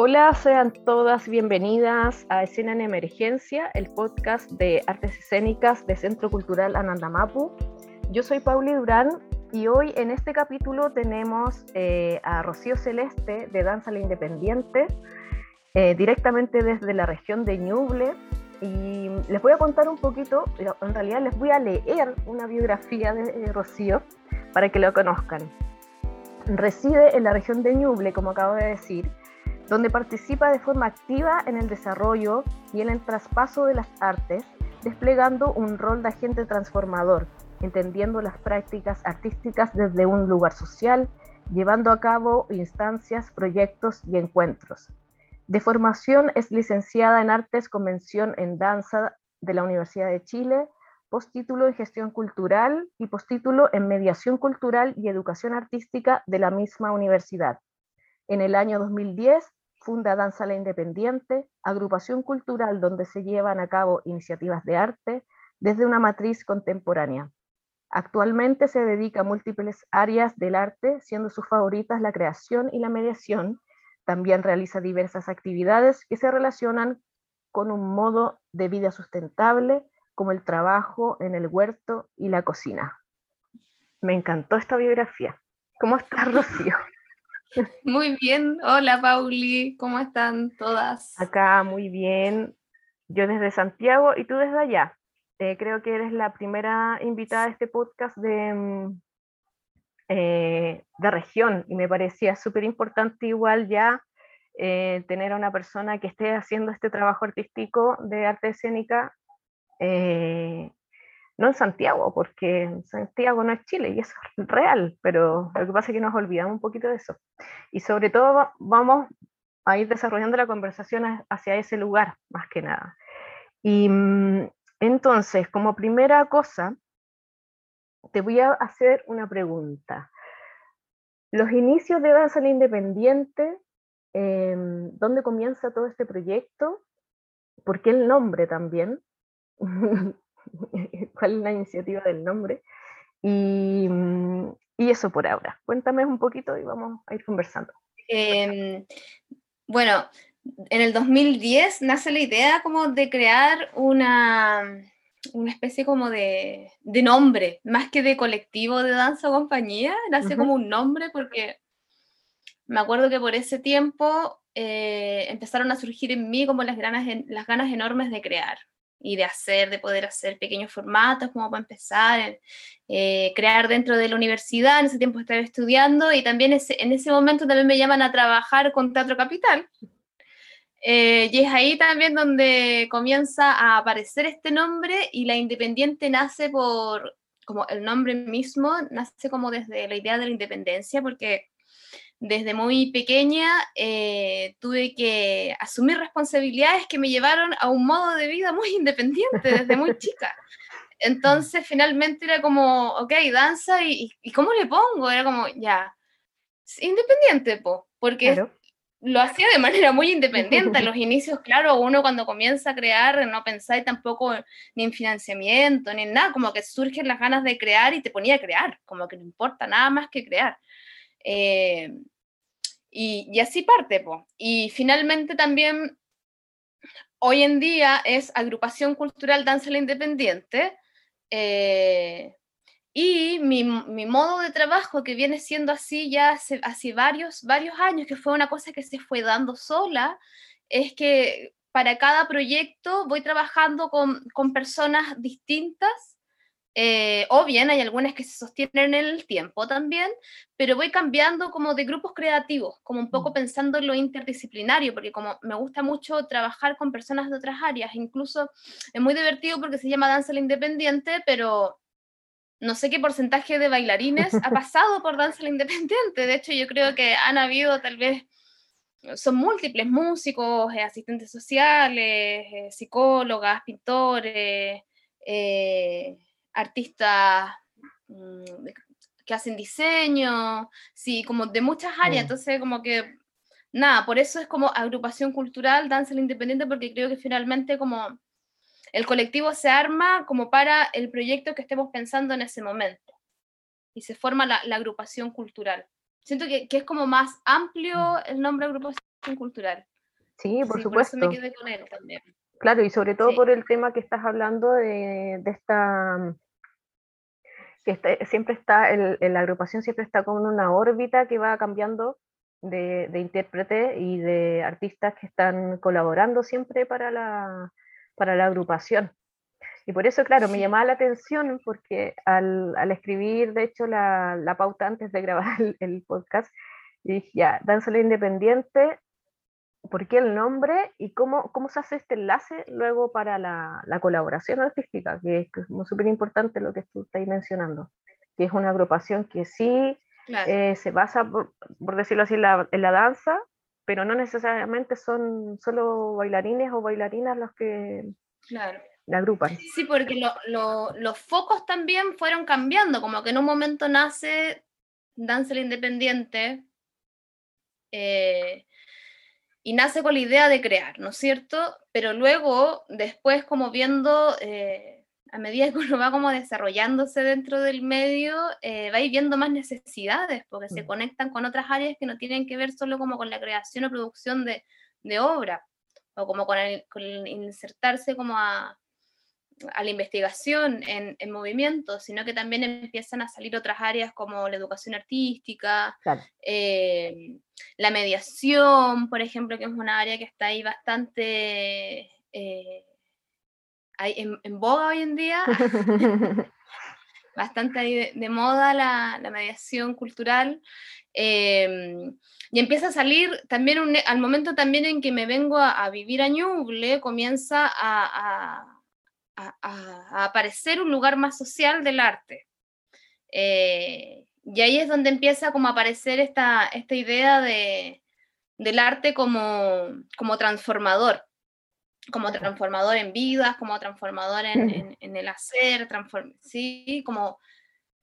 Hola, sean todas bienvenidas a Escena en Emergencia, el podcast de artes escénicas de Centro Cultural Anandamapu. Yo soy Pauli Durán y hoy en este capítulo tenemos eh, a Rocío Celeste de Danza la Independiente, eh, directamente desde la región de Ñuble. Y les voy a contar un poquito, en realidad les voy a leer una biografía de eh, Rocío para que lo conozcan. Reside en la región de Ñuble, como acabo de decir, donde participa de forma activa en el desarrollo y en el traspaso de las artes, desplegando un rol de agente transformador, entendiendo las prácticas artísticas desde un lugar social, llevando a cabo instancias, proyectos y encuentros. De formación es licenciada en Artes Convención en Danza de la Universidad de Chile, postítulo en Gestión Cultural y postítulo en Mediación Cultural y Educación Artística de la misma universidad. En el año 2010 funda Danza la Independiente, agrupación cultural donde se llevan a cabo iniciativas de arte desde una matriz contemporánea. Actualmente se dedica a múltiples áreas del arte, siendo sus favoritas la creación y la mediación. También realiza diversas actividades que se relacionan con un modo de vida sustentable, como el trabajo en el huerto y la cocina. Me encantó esta biografía. ¿Cómo estás, Rocío? Muy bien, hola Pauli, ¿cómo están todas? Acá muy bien, yo desde Santiago y tú desde allá. Eh, creo que eres la primera invitada a este podcast de, mm, eh, de región y me parecía súper importante igual ya eh, tener a una persona que esté haciendo este trabajo artístico de arte escénica no en Santiago, porque Santiago no es Chile y eso es real, pero lo que pasa es que nos olvidamos un poquito de eso. Y sobre todo vamos a ir desarrollando la conversación hacia ese lugar, más que nada. Y mm, entonces, como primera cosa, te voy a hacer una pregunta. Los inicios de Danza Independiente, em, ¿dónde comienza todo este proyecto? ¿Por qué el nombre también? cuál es la iniciativa del nombre. Y, mm, y, eso por ahora. Cuéntame un poquito y vamos a ir conversando. Em, bueno, en el 2010 nace la idea como de crear una, una especie como de, de, nombre, más que de colectivo de danza o compañía, nace como un nombre porque me acuerdo que por ese tiempo eh, empezaron a surgir en mí como las ganas, las ganas enormes de crear y de hacer, de poder hacer pequeños formatos como para empezar, eh, crear dentro de la universidad, en ese tiempo estaba estudiando y también en ese momento también me llaman a trabajar con Teatro Capital. Eh, y es ahí también donde comienza a aparecer este nombre y la Independiente nace por, como el nombre mismo, nace como desde la idea de la independencia, porque desde muy pequeña eh, tuve que asumir responsabilidades que me llevaron a un modo de vida muy independiente desde muy chica. Entonces finalmente era como, ok, danza y, y ¿cómo le pongo? Era como, ya, independiente, po, porque lo hacía de manera muy independiente. En los inicios, claro, uno cuando comienza a crear no pensáis tampoco ni en financiamiento, ni en nada, como que surgen las ganas de crear y te ponía a crear, como que no importa nada más que crear. Eh, y, así parte, Y finalmente también, hoy en día es Agrupación Cultural Danza la Independiente. Eh, y mi, mi, modo de trabajo, que viene siendo así ya hace, hace, varios, varios años, que fue una cosa que se fue dando sola, es que para cada proyecto voy trabajando con, con personas distintas eh, o bien hay algunas que se sostienen en el tiempo también, pero voy cambiando como de grupos creativos, como un poco mm. pensando en lo interdisciplinario, porque como me gusta mucho trabajar con personas de otras áreas, incluso es muy divertido porque se llama danza la independiente, pero no sé qué porcentaje de bailarines ha pasado por danza la independiente, de hecho yo creo que han habido tal vez son múltiples músicos, eh, asistentes sociales, eh, psicólogas, pintores, eh, artistas mm, que hacen diseño, sí, como de muchas áreas, entonces como que, nada, por eso es como agrupación cultural, danza independiente, porque creo que finalmente como el colectivo se arma como para el proyecto que estemos pensando en ese momento y se forma la, agrupación cultural. Siento que, que, es como más amplio mm. el nombre agrupación agrupación cultural. Sí, por supuesto. Por me quedé con él también. Claro, y sobre todo por el tema que estás hablando de, esta que este, siempre está, el, la agrupación siempre está con una órbita que va cambiando de, de intérpretes y de artistas que están colaborando siempre para la, para la agrupación. Y por eso, claro, me llamaba la atención porque al, al escribir, de hecho, la, la, pauta antes de grabar el, podcast, dije, ya, Danza Independiente, ¿por qué el nombre y cómo, cómo se hace este enlace luego para la, la colaboración artística? Que es súper importante lo que tú estás mencionando, que es una agrupación que sí eh, se basa, por, por, decirlo así, en la, en la danza, pero no necesariamente son solo bailarines o bailarinas los que claro la agrupan. Sí, porque los focos también fueron cambiando, como que en un momento nace Danza Independiente eh, y nace con la idea de crear, ¿no es cierto? Pero luego, después como viendo, eh, a medida que uno va como desarrollándose dentro del medio, eh, va viendo más necesidades, porque se mm. conectan con otras áreas que no tienen que ver solo como con la creación o producción de, obra, o como con, con insertarse como a, a la investigación en, movimiento, sino que también empiezan a salir otras áreas como la educación artística, eh, la mediación, por ejemplo, que es una área que está ahí bastante eh, en, boga hoy en día, bastante ahí de, moda la, mediación cultural. Em, y empieza a salir también al momento también en que me vengo a, vivir a Ñuble, comienza a a, aparecer un lugar más social del arte. Eh, y ahí es donde empieza como a aparecer esta, esta idea de, del arte como, como transformador, como transformador en vidas, como transformador en, en, el hacer, ¿sí? como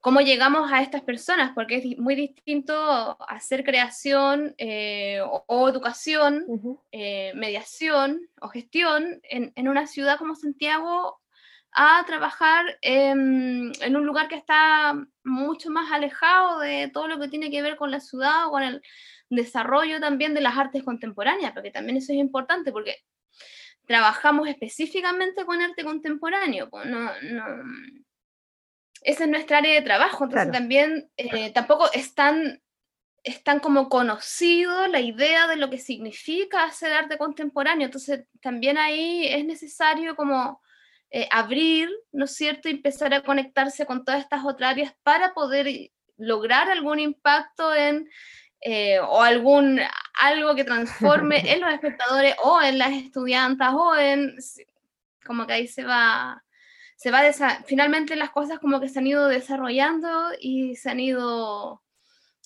cómo llegamos a estas personas, porque es muy distinto hacer creación eh, o, educación, eh, mediación o gestión en, en, una ciudad como Santiago a trabajar en, un lugar que está mucho más alejado de todo lo que tiene que ver con la ciudad o con el desarrollo también de las artes contemporáneas, porque también eso es importante, porque trabajamos específicamente con arte contemporáneo, no, esa es nuestra área de trabajo, entonces también eh, tampoco es tan, es tan como conocido la idea de lo que significa hacer arte contemporáneo, entonces también ahí es necesario como eh, abrir, ¿no es cierto?, y empezar a conectarse con todas estas otras áreas para poder lograr algún impacto en, eh, o algún, algo que transforme en los espectadores o en las estudiantes o en, como que ahí se va, se va, finalmente las cosas como que se han ido desarrollando y se han ido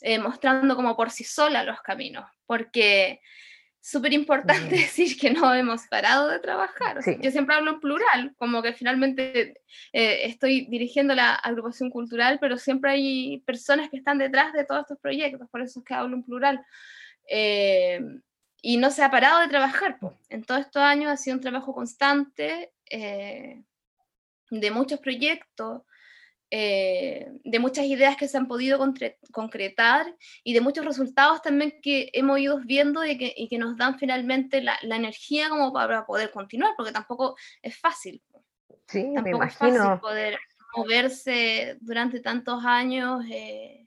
eh, mostrando como por sí solas los caminos, porque súper importante decir que no hemos parado de trabajar. yo siempre hablo en plural, como que finalmente eh, estoy dirigiendo la agrupación cultural, pero siempre hay personas que están detrás de todos estos proyectos, por eso es que hablo en plural. Eh, y no se ha parado de trabajar. En todos estos años ha sido un trabajo constante eh, de muchos proyectos, eh, de muchas ideas que se han podido concretar y de muchos resultados también que hemos ido viendo y que, y que nos dan finalmente la, la, energía como para poder continuar, porque tampoco es fácil. Sí, tampoco me es fácil poder moverse durante tantos años eh,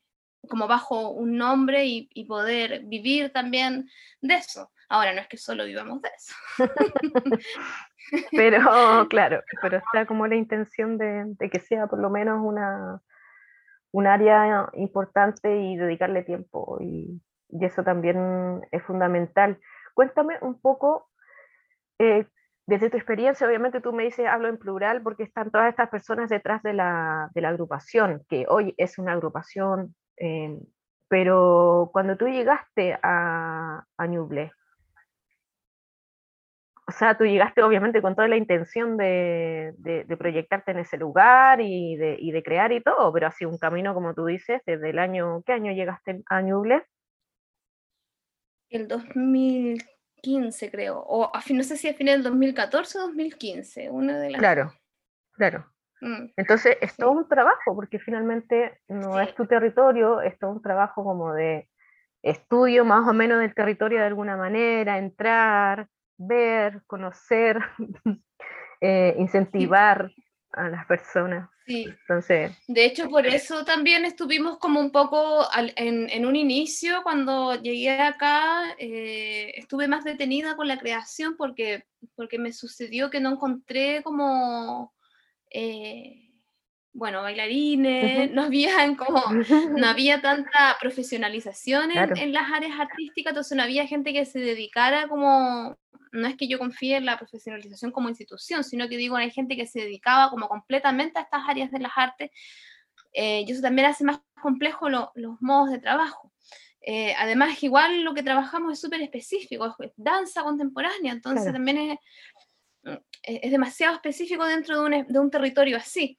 como bajo un nombre y, y poder vivir también de eso. Ahora no es que solo vivamos de eso. pero claro, pero está como la intención de, que sea por lo menos una, un área importante y dedicarle tiempo. Y, eso también es fundamental. Cuéntame un poco, eh, desde tu experiencia, obviamente tú me dices, hablo en plural porque están todas estas personas detrás de la, de la agrupación, que hoy es una agrupación, eh, pero cuando tú llegaste a, a Ñuble, o sea, tú llegaste obviamente con toda la intención de, proyectarte en ese lugar y de, crear y todo, pero ha sido un camino, como tú dices, desde el año, ¿qué año llegaste a Ñuble? El 2015 creo, o a fin, no sé si a final del 2014 o 2015, una de las... Claro, claro. Mm. Entonces es todo un trabajo, porque finalmente no es tu territorio, es todo un trabajo como de estudio más o menos del territorio de alguna manera, entrar, ver, conocer, eh, incentivar a las personas. Sí. Entonces, de hecho, por eso también estuvimos como un poco en, un inicio, cuando llegué acá, eh, estuve más detenida con la creación porque, porque me sucedió que no encontré como... Eh, bueno, bailarines, no, había como, no había tanta profesionalización en, en, las áreas artísticas, entonces no había gente que se dedicara como no es que yo confíe en la profesionalización como institución, sino que digo, hay gente que se dedicaba como completamente a estas áreas de las artes, eh, y eso también hace más complejo los modos de trabajo. Eh, además, igual lo que trabajamos es súper específico, es danza contemporánea, entonces también es, es, demasiado específico dentro de un, de un territorio así.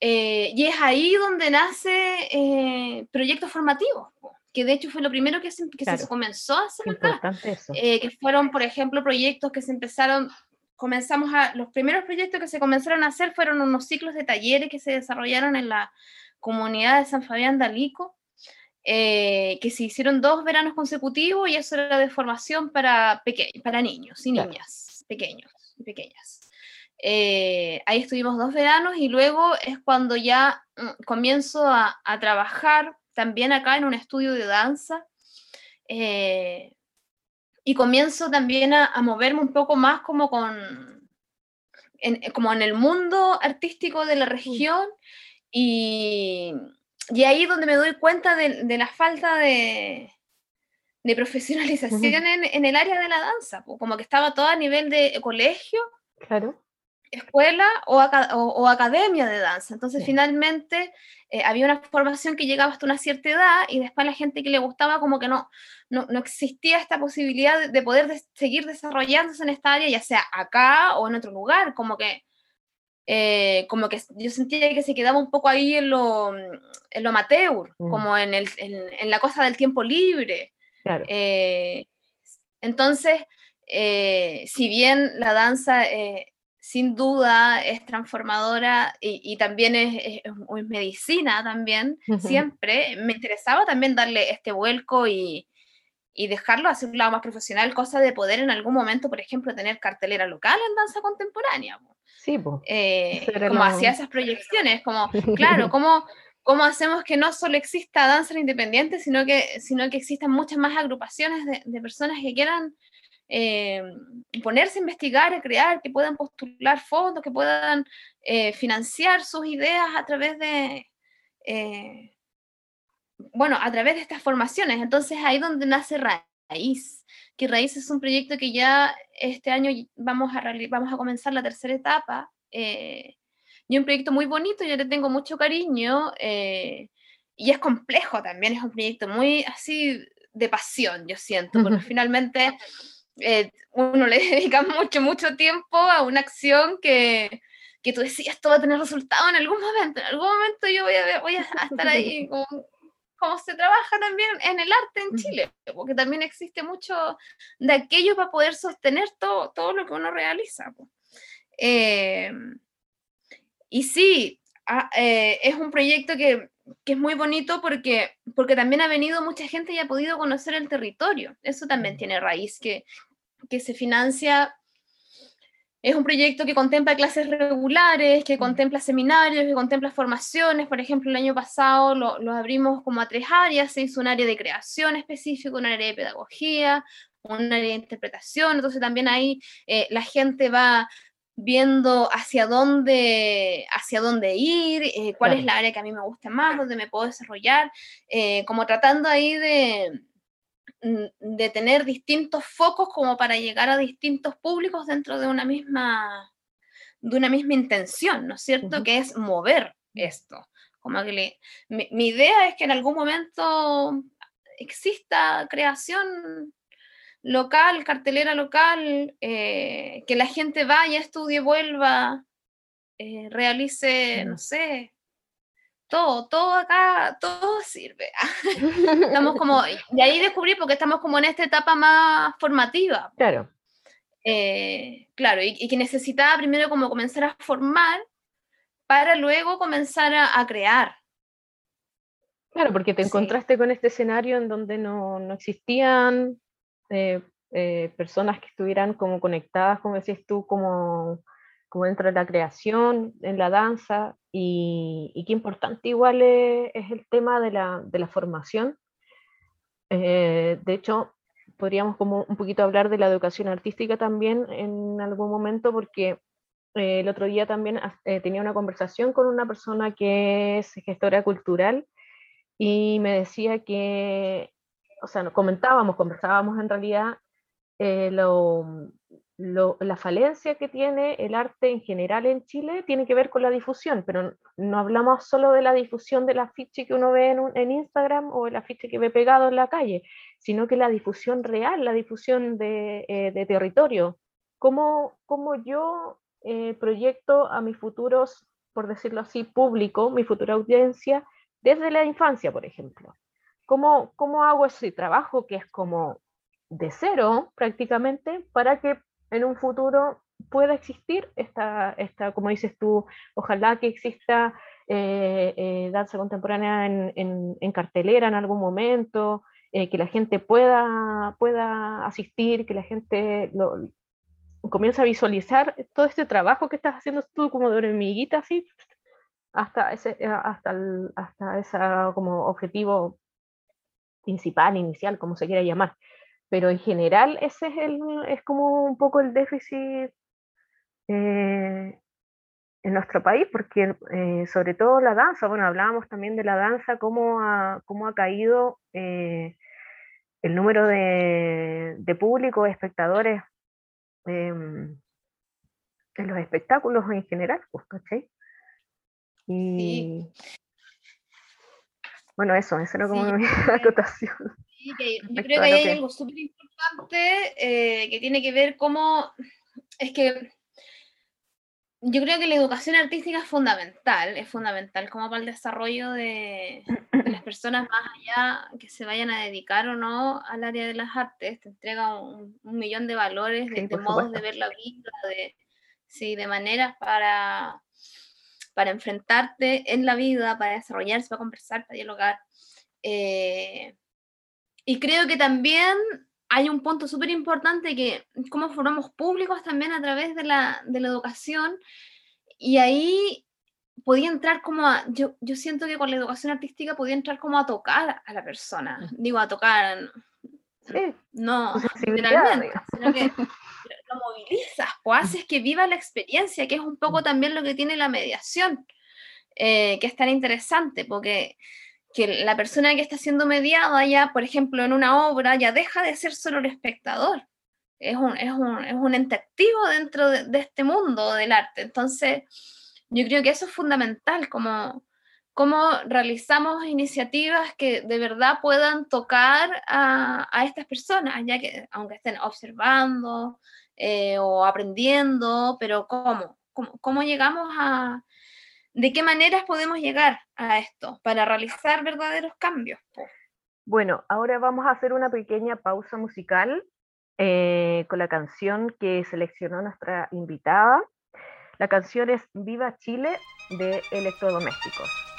Eh, y es ahí donde nace proyectos formativos que de hecho fue lo primero que se, que se comenzó a hacer acá, eh, que fueron, por ejemplo, proyectos que se empezaron, comenzamos a, los primeros proyectos que se comenzaron a hacer fueron unos ciclos de talleres que se desarrollaron en la comunidad de San Fabián de Alico, eh, que se hicieron dos veranos consecutivos y eso era de formación para, para niños y niñas pequeños y pequeñas. Eh, ahí estuvimos dos veranos y luego es cuando ya mm, comienzo a, a trabajar también acá en un estudio de danza. Eh, y comienzo también a, moverme un poco más como con en, como en el mundo artístico de la región y, y ahí donde me doy cuenta de, de la falta de, de profesionalización en, en, el área de la danza, como que estaba todo a nivel de colegio. Claro escuela o, o, academia de danza. Entonces, finalmente, eh, había una formación que llegaba hasta una cierta edad y después la gente que le gustaba como que no, no, existía esta posibilidad de, poder seguir desarrollándose en esta área, ya sea acá o en otro lugar, como que... Eh, como que yo sentía que se quedaba un poco ahí en lo, en lo amateur, mm. como en, el, en, la cosa del tiempo libre. Eh, entonces, si bien la danza sin duda es transformadora y, también es, medicina también, siempre. Me interesaba también darle este vuelco y, dejarlo hacer un lado más profesional, cosa de poder en algún momento, por ejemplo, tener cartelera local en danza contemporánea. Sí, eh, como hacía esas proyecciones, como, claro, ¿cómo, ¿cómo hacemos que no solo exista danza independiente, sino que, sino que existan muchas más agrupaciones de, de personas que quieran eh, ponerse a investigar, a crear, que puedan postular fondos, que puedan eh, financiar sus ideas a través de, eh, bueno, a través de estas formaciones. Entonces ahí donde nace Raíz, que Raíz es un proyecto que ya este año vamos a, vamos a comenzar la tercera etapa. Y un proyecto muy bonito, yo le tengo mucho cariño y es complejo también, es un proyecto muy así de pasión, yo siento, porque finalmente eh, uno le dedica mucho, mucho tiempo a una acción que, que tú decías, esto va a tener resultado en algún momento, en algún momento yo voy a, voy a estar ahí, como, se trabaja también en el arte en Chile, porque también existe mucho de aquello para poder sostener todo, todo lo que uno realiza. Eh, y sí, ah, eh, es un proyecto que, que, es muy bonito porque, porque también ha venido mucha gente y ha podido conocer el territorio. Eso también tiene raíz, que, que se financia, es un proyecto que contempla clases regulares, que contempla seminarios, que contempla formaciones. Por ejemplo, el año pasado lo, abrimos como a tres áreas, se hizo un área de creación específico, un área de pedagogía, un área de interpretación. Entonces también ahí eh, la gente va viendo hacia dónde, hacia dónde ir, eh, cuál es la área que a mí me gusta más, dónde me puedo desarrollar, eh, como tratando ahí de, Mm, de tener distintos focos como para llegar a distintos públicos dentro de una misma, de una misma intención, ¿no es cierto? Que es mover esto. Como que mi, idea es que en algún momento exista creación local, cartelera local, eh, que la gente vaya, estudie, vuelva, eh, realice, no sé, todo, todo acá, todo sirve. estamos como, y ahí descubrí porque estamos como en esta etapa más formativa. Claro. Eh, claro, y, que necesitaba primero como comenzar a formar para luego comenzar a, crear. Claro, porque te encontraste con este escenario en donde no, no existían eh, eh, personas que estuvieran como conectadas, como decías tú, como, como dentro de la creación, en la danza, y, y qué importante igual es, el tema de la, de la formación. Eh, de hecho, podríamos como un poquito hablar de la educación artística también en algún momento, porque el otro día también tenía una conversación con una persona que es gestora cultural y me decía que, o sea, comentábamos, conversábamos en realidad eh, lo, la falencia que tiene el arte en general en Chile tiene que ver con la difusión, pero no hablamos solo de la difusión del afiche que uno ve en, en Instagram o el afiche que ve pegado en la calle, sino que la difusión real, la difusión de, eh, de territorio. ¿Cómo, cómo yo eh, proyecto a mis futuros, por decirlo así, público, mi futura audiencia, desde la infancia, por ejemplo. ¿Cómo, cómo hago ese trabajo que es como de cero prácticamente para que en un futuro pueda existir esta, esta como dices tú, ojalá que exista eh, eh, danza contemporánea en, en, cartelera en algún momento, eh, que la gente pueda, pueda asistir, que la gente lo, comience a visualizar todo este trabajo que estás haciendo tú como de hormiguita así, hasta ese, hasta, hasta ese como objetivo principal, inicial, como se quiera llamar. Pero en general ese es, el, es como un poco el déficit eh, en nuestro país, porque eh, sobre todo la danza, bueno, hablábamos también de la danza, cómo ha, cómo ha caído el número de, de público, de espectadores em, en los espectáculos en general, pues, ¿cachai? Y bueno, eso, eso era como mi acotación. yo creo que hay algo súper importante eh, que tiene que ver cómo es que yo creo que la educación artística es fundamental, es fundamental como para el desarrollo de, las personas más allá que se vayan a dedicar o no al área de las artes, te entrega un, millón de valores, de, modos de ver la vida, de, sí, de maneras para, para enfrentarte en la vida, para desarrollarse, para conversar, para dialogar. Eh, y creo que también hay un punto súper importante que cómo formamos públicos también a través de la, de la educación. Y ahí podía entrar como a, yo, yo siento que con la educación artística podía entrar como a tocar a la persona. Digo, a tocar, sí. no literalmente, sino que lo movilizas, o haces que viva la experiencia, que es un poco mm. también lo que tiene la mediación, eh, que es tan interesante, porque que la persona que está siendo mediada ya, por ejemplo, en una obra, ya deja de ser solo el espectador, es un, es un, es un ente activo dentro de, de, este mundo del arte. Entonces, yo creo que eso es fundamental, como cómo realizamos iniciativas que de verdad puedan tocar a, a estas personas, ya que aunque estén observando, eh, o aprendiendo, pero ¿cómo? ¿cómo? llegamos a... ¿De qué maneras podemos llegar a esto para realizar verdaderos cambios? Bueno, ahora vamos a hacer una pequeña pausa musical eh, con la canción que seleccionó nuestra invitada. La canción es Viva Chile de Electrodomésticos.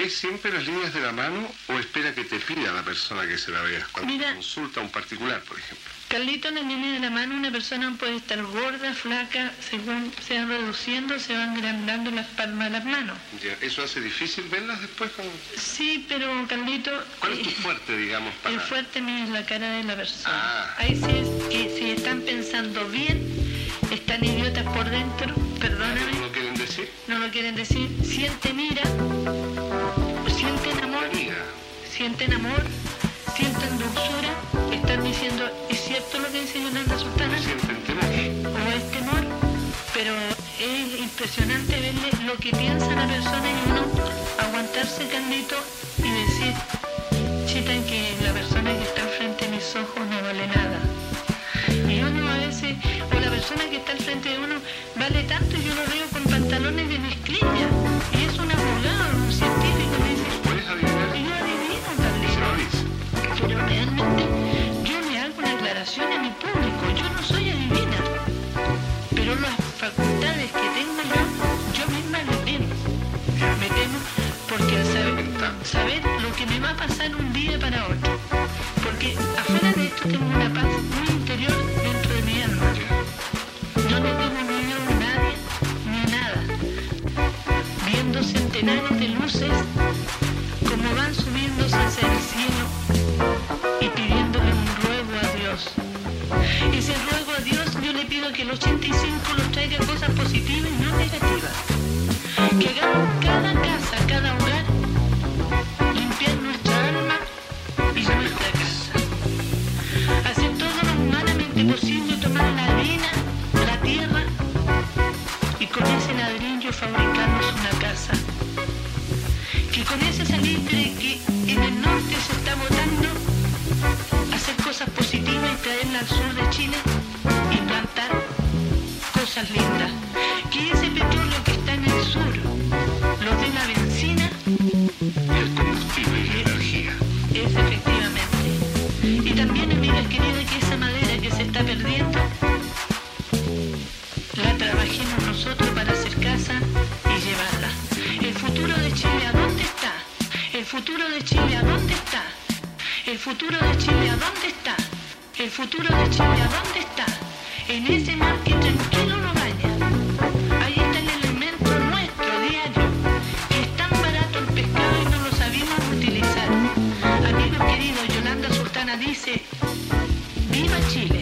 ¿Ves siempre las líneas de la mano o espera que te pida la persona que se la vea? Cuando Mira, consulta a un particular, por ejemplo. Carlito, en la línea de la mano una persona puede estar gorda, flaca, según se van reduciendo, se van agrandando las palmas de las manos. Ya, ¿Eso hace difícil verlas después? Sí, pero Carlito... ¿Cuál es tu eh, fuerte, digamos, para...? El fuerte mío es la cara de la persona. Ah. Ahí sí es que si están pensando bien, están idiotas por dentro, perdóname. ¿No lo quieren decir? No lo quieren decir. Sienten ira sienten amor, sienten dulzura, están diciendo, ¿es cierto lo que dice Yolanda Sultana? Sienten temor. O es temor, pero es impresionante verle lo que piensa la persona y uno aguantarse candito y decir, chita, que la persona que está frente de mis ojos no vale nada. Y uno a veces, o la persona que está al frente de uno vale tanto y yo lo veo con saber lo que me va a pasar un día para otro. Porque afuera de esto tengo una paz muy interior dentro de mi alma. No le tengo miedo a nadie ni nada. Viendo centenares de luces como van subiéndose hacia el cielo y pidiéndole un ruego a Dios. Si ruego a Dios, yo le pido que el 85 nos traiga cosas positivas y no negativas. Que hagamos Chile y plantar cosas lindas. Que ese petróleo que está en el sur lo dé la benzina El combustible y energía. es efectivamente. Y también, amigas queridas, que esa madera que se está perdiendo, la trabajemos nosotros para hacer casa y llevarla. El futuro de Chile, ¿a dónde está? El futuro de Chile, ¿a dónde está? El futuro de Chile, ¿a dónde está? El futuro de Chile, ¿a dónde está? En ese mar que tranquilo lo baña. Ahí está el elemento nuestro diario, que es tan barato el pescado y no lo sabemos utilizar. Amigos queridos, Yolanda Sultana dice, ¡Viva Chile!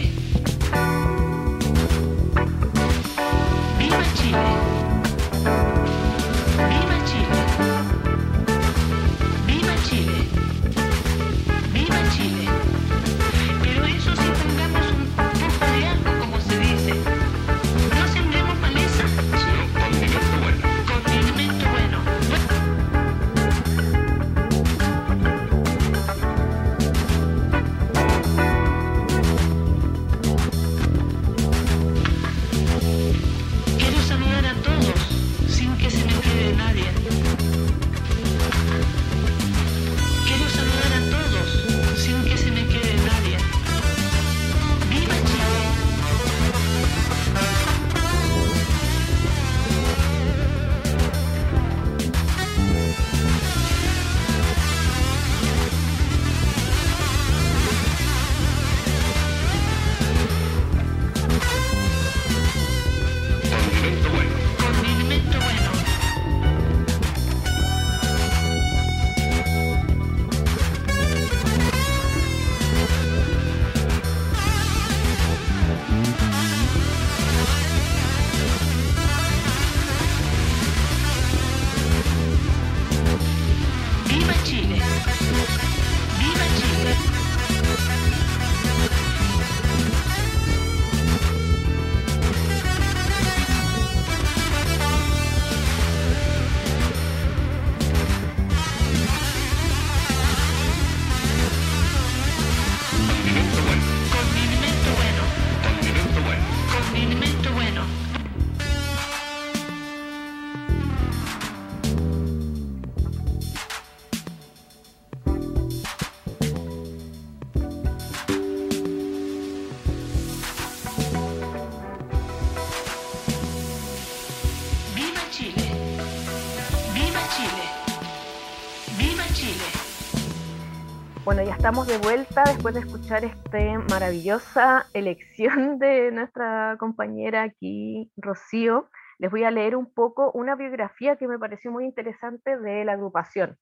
Estamos de vuelta después de escuchar esta maravillosa elección de nuestra compañera aquí, Rocío. Les voy a leer un poco una biografía que me pareció muy interesante de la agrupación.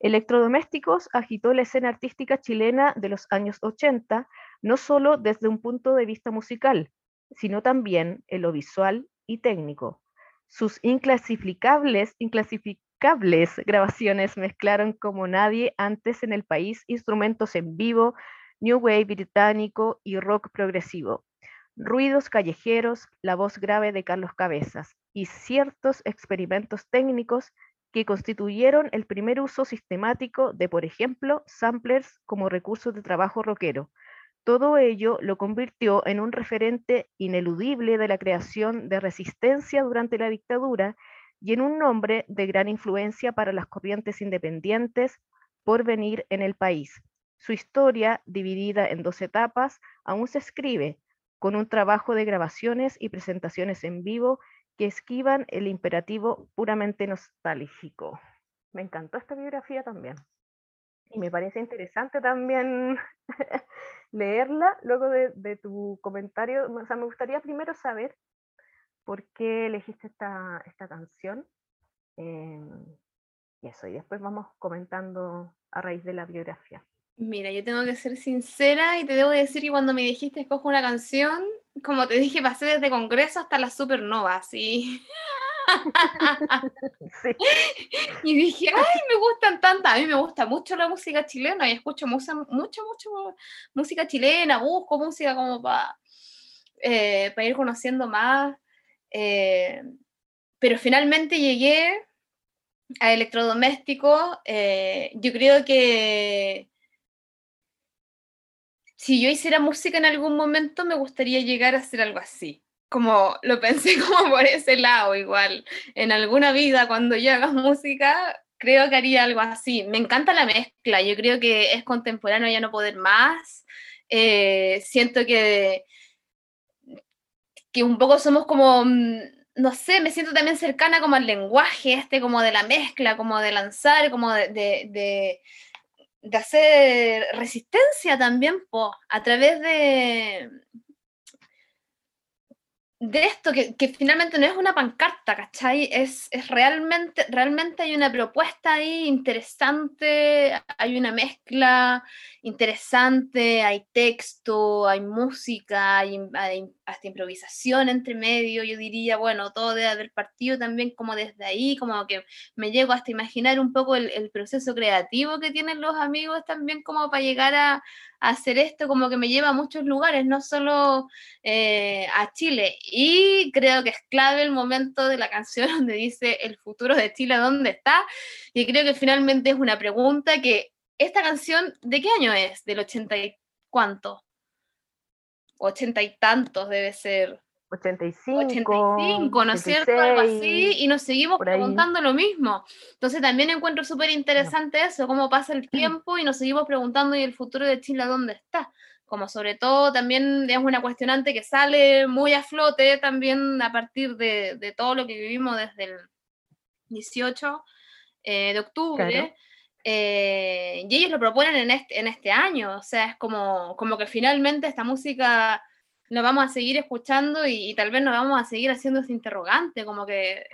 Electrodomésticos agitó la escena artística chilena de los años 80, no solo desde un punto de vista musical, sino también en lo visual y técnico. Sus inclasificables, inclasificables grabaciones mezclaron como nadie antes en el país instrumentos en vivo, new wave británico y rock progresivo, ruidos callejeros, la voz grave de Carlos Cabezas y ciertos experimentos técnicos que constituyeron el primer uso sistemático de, por ejemplo, samplers como recursos de trabajo rockero. Todo ello lo convirtió en un referente ineludible de la creación de resistencia durante la dictadura y en un nombre de gran influencia para las corrientes independientes por venir en el país. Su historia, dividida en dos etapas, aún se escribe, con un trabajo de grabaciones y presentaciones en vivo que esquivan el imperativo puramente nostálgico. me encantó esta biografía también. Y me parece interesante también leerla luego de, tu comentario. O sea, me gustaría primero saber por qué elegiste esta, esta canción. Em, y eso, y después vamos comentando a raíz de la biografía. Mira, yo tengo que ser sincera y te debo decir que cuando me dijiste escojo una canción, como te dije, pasé desde Congreso hasta las supernovas, ¿sí? sí. Y dije, ay, me gustan tantas, a mí me gusta mucho la música chilena y escucho mucha, mucho, mucho música chilena, busco música como para eh, ir conociendo más. Eh, pero finalmente llegué a electrodoméstico. Eh, yo creo que si yo hiciera música en algún momento, me gustaría llegar a hacer algo así. Como lo pensé como por ese lado, igual. En alguna vida, cuando yo haga música, creo que haría algo así. Me encanta la mezcla, yo creo que es contemporáneo ya no poder más. Eh, siento que, que un poco somos como, mm, no sé, me siento también cercana como al lenguaje este, como de la mezcla, como de lanzar, como de de hacer resistencia también, po, a través de, de esto, que, finalmente no es una pancarta, ¿cachai? Es, es, realmente, realmente hay una propuesta ahí interesante, hay una mezcla interesante, hay texto, hay música, hay, hasta improvisación entre medio, yo diría, bueno, todo debe haber partido también como desde ahí, como que me llego hasta imaginar un poco el, proceso creativo que tienen los amigos también como para llegar a, hacer esto como que me lleva a muchos lugares, no solo eh, a Chile. Y creo que es clave el momento de la canción donde dice el futuro de Chile, ¿dónde está? Y creo que finalmente es una pregunta que, ¿esta canción de qué año es? ¿Del ochenta y cuánto? Ochenta y tantos debe ser. 85, 85 ¿no es cierto? Algo así, y nos seguimos preguntando lo mismo. Entonces también encuentro súper interesante eso, cómo pasa el tiempo y nos seguimos preguntando y el futuro de Chile dónde está. Como sobre todo también es una cuestionante que sale muy a flote también a partir de, de todo lo que vivimos desde el 18 eh, de octubre. Eh, y ellos lo proponen en este, en este año, o sea, es como, como que finalmente esta música nos vamos a seguir escuchando y, tal vez nos vamos a seguir haciendo ese interrogante, como que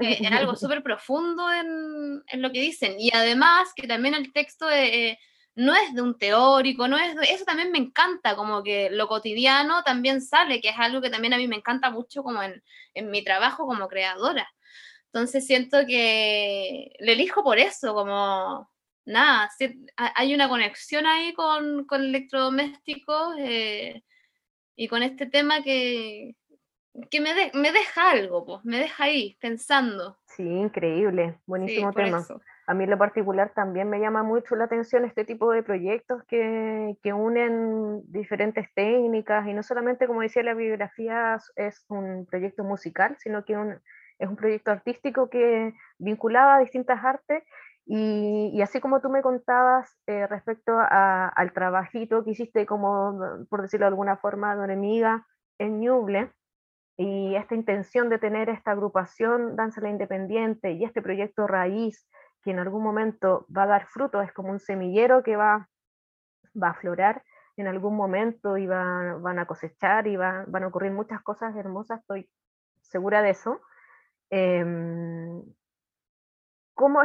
es algo súper profundo en, en, lo que dicen. Y además que también el texto eh, no es de un teórico, no es eso también me encanta, como que lo cotidiano también sale, que es algo que también a mí me encanta mucho como en, en mi trabajo como creadora. Entonces siento que le elijo por eso, como nada, hay una conexión ahí con, con electrodomésticos. Eh, y con este tema que, que me, me deja algo, pues, me deja ahí pensando. Sí, increíble, buenísimo tema. A mí en lo particular también me llama mucho la atención este tipo de proyectos que, que unen diferentes técnicas y no solamente, como decía la biografía, es un proyecto musical, sino que un, es un proyecto artístico que vinculaba a distintas artes y, así como tú me contabas eh, respecto al trabajito que hiciste como, por decirlo de alguna forma, de enemiga en Ñuble, y esta intención de tener esta agrupación Danza la Independiente y este proyecto raíz que en algún momento va a dar fruto, es como un semillero que va, va a florar en algún momento y va, van a cosechar y va, van a ocurrir muchas cosas hermosas, estoy segura de eso. Em, cómo,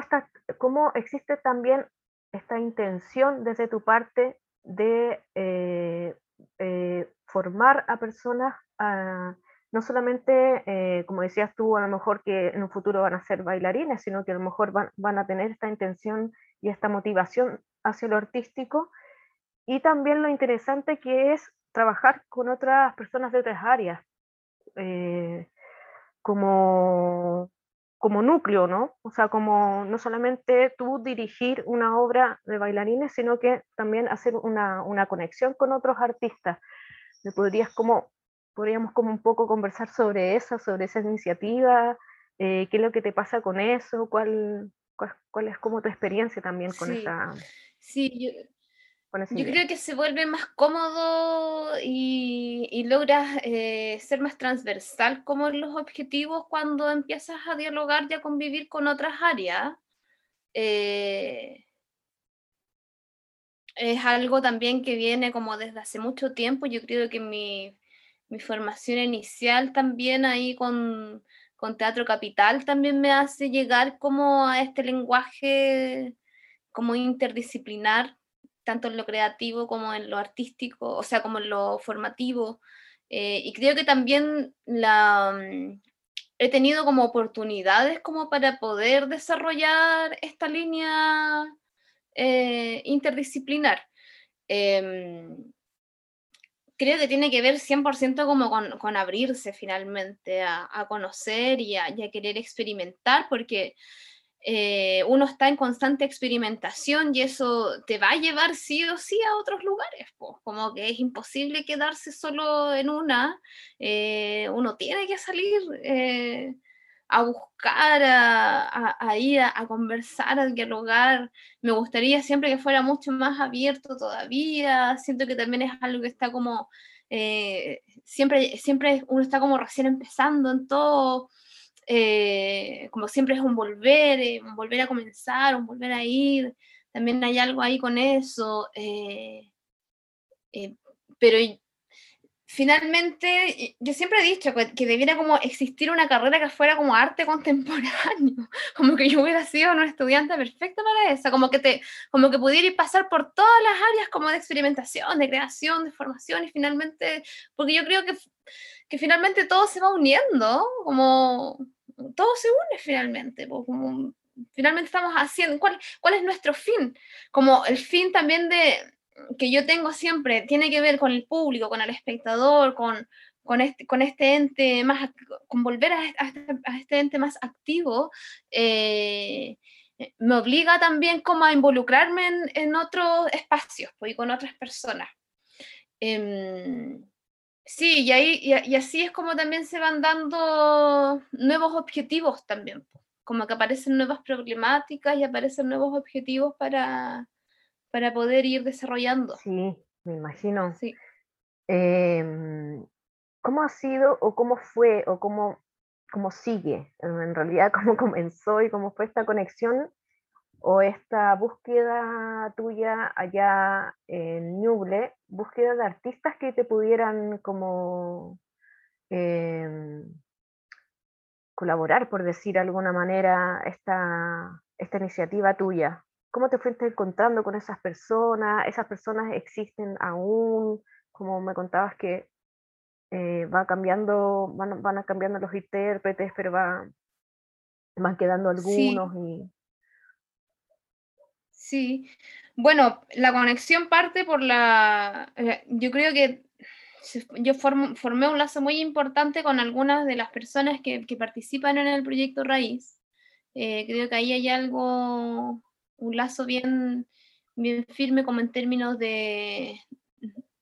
cómo existe también esta intención desde tu parte de eh, eh, formar a personas, no solamente, eh, como decías tú, a lo mejor que en un futuro van a ser bailarines, sino que a lo mejor van, van a tener esta intención y esta motivación hacia lo artístico, y también lo interesante que es trabajar con otras personas de otras áreas, como como núcleo, ¿no? O sea, como no solamente tú dirigir una obra de bailarines, sino que también hacer una, una conexión con otros artistas. ¿Me podrías como, podríamos como un poco conversar sobre eso, sobre esa iniciativa? Eh, ¿Qué es lo que te pasa con eso? ¿Cuál, cuál, es como tu experiencia también con esa... Sí, yo, yo creo que se vuelve más cómodo y, y logras eh, ser más transversal como en los objetivos cuando empiezas a dialogar y a convivir con otras áreas. eh, es algo también que viene como desde hace mucho tiempo. Yo creo que mi, mi formación inicial también ahí con, con, Teatro Capital también me hace llegar como a este lenguaje como interdisciplinar, tanto en lo creativo como en lo artístico, o sea, como en lo formativo. Eh, y creo que también la, mm, he tenido como oportunidades como para poder desarrollar esta línea eh, interdisciplinar. Em, creo que tiene que ver 100% como con, abrirse finalmente a, conocer y a, querer experimentar, porque eh, uno está en constante experimentación y eso te va a llevar sí o sí a otros lugares, como que es imposible quedarse solo en una, eh, uno tiene que salir a buscar, a, ir a, conversar, a dialogar. Me gustaría siempre que fuera mucho más abierto todavía. Siento que también es algo que está como, eh, siempre, siempre uno está como recién empezando en todo. Eh, como siempre es un volver, eh, un volver a comenzar, un volver a ir. También hay algo ahí con eso. pero finalmente, yo siempre he dicho que, debiera como existir una carrera que fuera como arte contemporáneo, como que yo hubiera sido una estudiante perfecta para eso, como que, te, como que pudiera ir pasar por todas las áreas como de experimentación, de creación, de formación y finalmente, porque yo creo que, que finalmente todo se va uniendo, como todo se une finalmente, como finalmente estamos haciendo, ¿cuál, ¿cuál es nuestro fin? Como el fin también de, que yo tengo siempre tiene que ver con el público, con el espectador, con, con, este, con este ente más, con volver a, este, este, ente más activo, eh, me obliga también como a involucrarme en, otros espacios pues, y con otras personas. Em, sí, y, ahí, y, así es como también se van dando nuevos objetivos también, como que aparecen nuevas problemáticas y aparecen nuevos objetivos para, para poder ir desarrollando. Sí, me imagino. Sí. Em, ¿Cómo ha sido o cómo fue o cómo, cómo sigue? En realidad, ¿cómo comenzó y cómo fue esta conexión o esta búsqueda tuya allá en Ñuble, búsqueda de artistas que te pudieran como em, colaborar, por decir de alguna manera, esta, esta iniciativa tuya? ¿Cómo te fuiste encontrando con esas personas? ¿Esas personas existen aún? Como me contabas que eh, va cambiando, van, van cambiando los intérpretes, pero va, van quedando algunos sí. y... Sí, bueno, la conexión parte por la... Eh, yo creo que yo formé un lazo muy importante con algunas de las personas que, que participan en el proyecto Raíz. Eh, creo que ahí hay algo un lazo bien, bien firme como en términos de,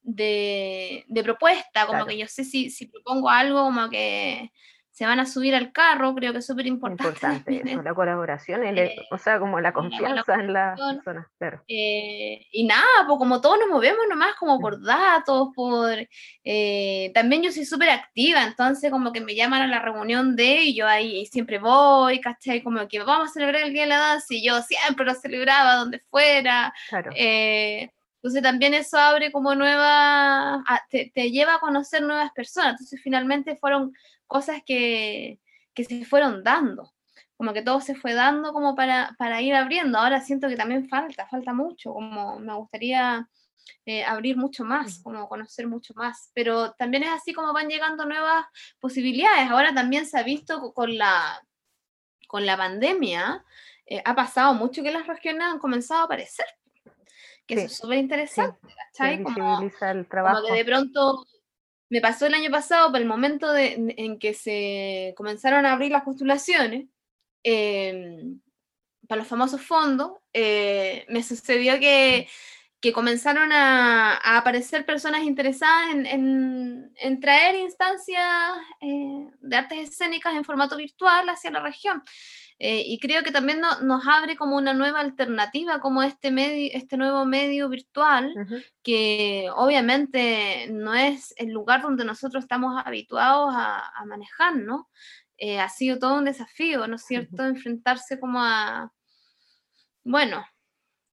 de, propuesta, como que yo sé si, si propongo algo, como que se van a subir al carro, creo que es súper importante. Importante eso, la colaboración, eh, o sea, como la confianza en la persona, eh, y nada, pues como todos nos movemos nomás como por datos, por... Eh, también yo soy súper activa, entonces como que me llaman a la reunión de, y yo ahí siempre voy, ¿cachai? Como que vamos a celebrar el Día de la Danza, y yo siempre lo celebraba donde fuera. Claro. Entonces también eso abre como nueva, ah, te, te, lleva a conocer nuevas personas. Entonces finalmente fueron cosas que, que se fueron dando, como que todo se fue dando como para, para ir abriendo. Ahora siento que también falta, falta mucho, como me gustaría eh, abrir mucho más, como conocer mucho más. Pero también es así como van llegando nuevas posibilidades. Ahora también se ha visto con la, con la pandemia, eh, ha pasado mucho que las regiones han comenzado a aparecer. Que eso es súper interesante, Como, el trabajo. como que de pronto me pasó el año pasado, por el momento en que se comenzaron a abrir las postulaciones em, para los famosos fondos, eh, me sucedió que, comenzaron a, aparecer personas interesadas en, traer instancias eh, de artes escénicas en formato virtual hacia la región. Eh, y creo que también nos abre como una nueva alternativa, como este, medio, este nuevo medio virtual, que obviamente no es el lugar donde nosotros estamos habituados a, manejar, ¿no? Eh, ha sido todo un desafío, ¿no es cierto?, enfrentarse como a, bueno,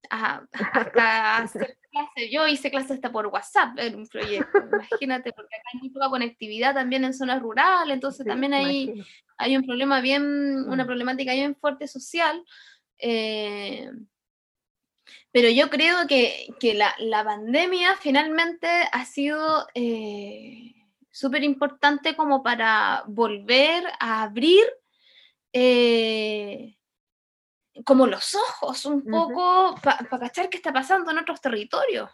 hasta hacer clases. Yo hice clases hasta por WhatsApp en un proyecto, imagínate, porque acá hay muy poca conectividad también en zonas rurales, entonces también hay, hay un problema bien, una mm. problemática bien fuerte social. Eh, pero yo creo que, que la, la, pandemia finalmente ha sido eh, súper importante como para volver a abrir eh, como los ojos un poco para cachar qué está pasando en otros territorios.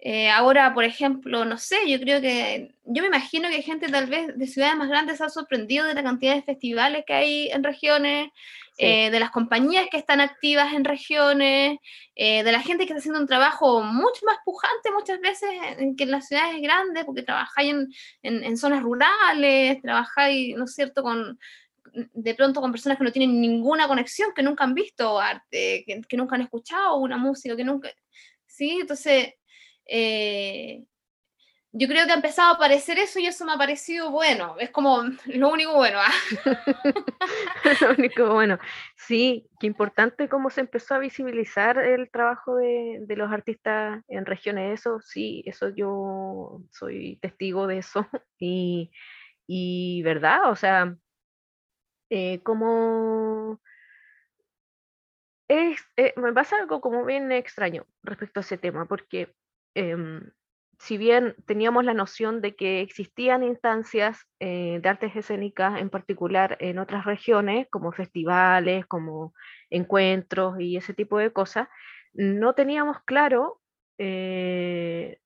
Eh, ahora, por ejemplo, no sé, yo creo que, yo me imagino que gente tal vez de ciudades más grandes se ha sorprendido de la cantidad de festivales que hay en regiones, eh, de las compañías que están activas en regiones, eh, de la gente que está haciendo un trabajo mucho más pujante muchas veces que en las ciudades grandes, porque trabajáis en, en, zonas rurales, trabajáis, ¿no es cierto?, con, de pronto con personas que no tienen ninguna conexión, que nunca han visto arte, que, que nunca han escuchado una música, que nunca... Sí, entonces eh, yo creo que ha empezado a aparecer eso y eso me ha parecido bueno, es como lo único bueno. ¿ah? lo único bueno. Sí, qué importante cómo se empezó a visibilizar el trabajo de, de, los artistas en regiones, eso sí, eso yo soy testigo de eso y, y verdad, o sea, eh, como... Es, eh, me pasa algo como bien extraño respecto a ese tema, porque Em, si bien teníamos la noción de que existían instancias eh, de artes escénicas, en particular en otras regiones, como festivales, como encuentros y ese tipo de cosas, no teníamos claro, eh,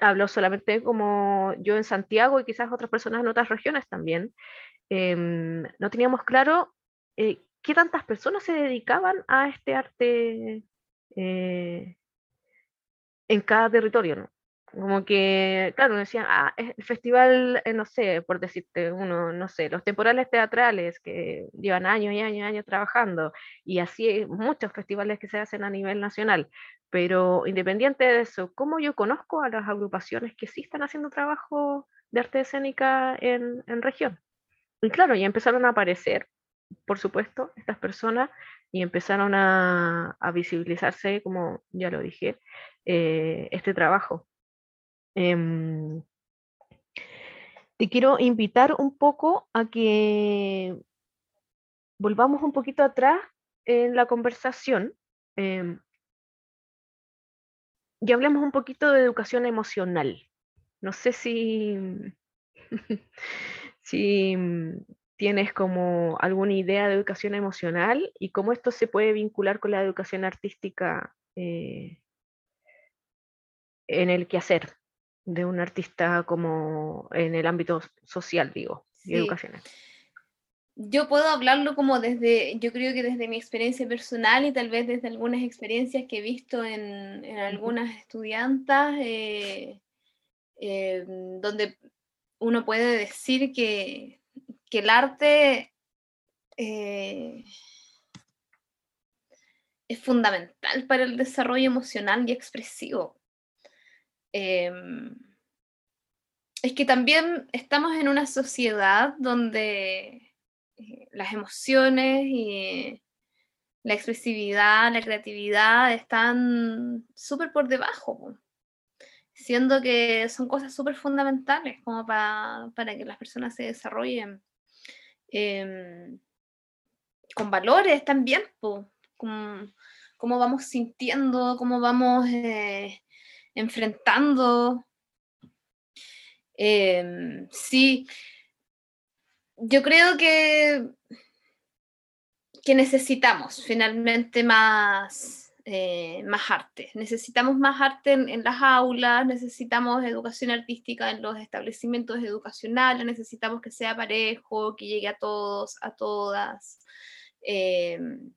hablo solamente como yo en Santiago y quizás otras personas en otras regiones también, em, no teníamos claro eh, qué tantas personas se dedicaban a este arte en cada territorio, ¿no? Como que, claro, decían, ah, el festival, eh, no sé, por decirte uno, no sé, los temporales teatrales que llevan años y años y años trabajando, y así muchos festivales que se hacen a nivel nacional. Pero independiente de eso, ¿cómo yo conozco a las agrupaciones que sí están haciendo trabajo de arte escénica en, en región? Y claro, ya empezaron a aparecer, por supuesto, estas personas y empezaron a, visibilizarse, como ya lo dije, eh, este trabajo. Em, te quiero invitar un poco a que volvamos un poquito atrás en la conversación em, y hablemos un poquito de educación emocional. No sé si, si tienes como alguna idea de educación emocional y cómo esto se puede vincular con la educación artística eh, en el quehacer de un artista como en el ámbito social, digo, y educacional. Yo puedo hablarlo como desde, yo creo que desde mi experiencia personal y tal vez desde algunas experiencias que he visto en, algunas estudiantas, eh, eh, donde uno puede decir que, que el arte eh, es fundamental para el desarrollo emocional y expresivo. Em, es que también estamos en una sociedad donde eh, las emociones y la expresividad, la creatividad están súper por debajo, siendo que son cosas súper fundamentales como para, que las personas se desarrollen em, con valores también, cómo vamos sintiendo, cómo vamos eh, enfrentando. Em, sí, yo creo que, que necesitamos finalmente más, eh, más arte. Necesitamos más arte en, las aulas, necesitamos educación artística en los establecimientos educacionales, necesitamos que sea parejo, que llegue a todos, a todas. Em,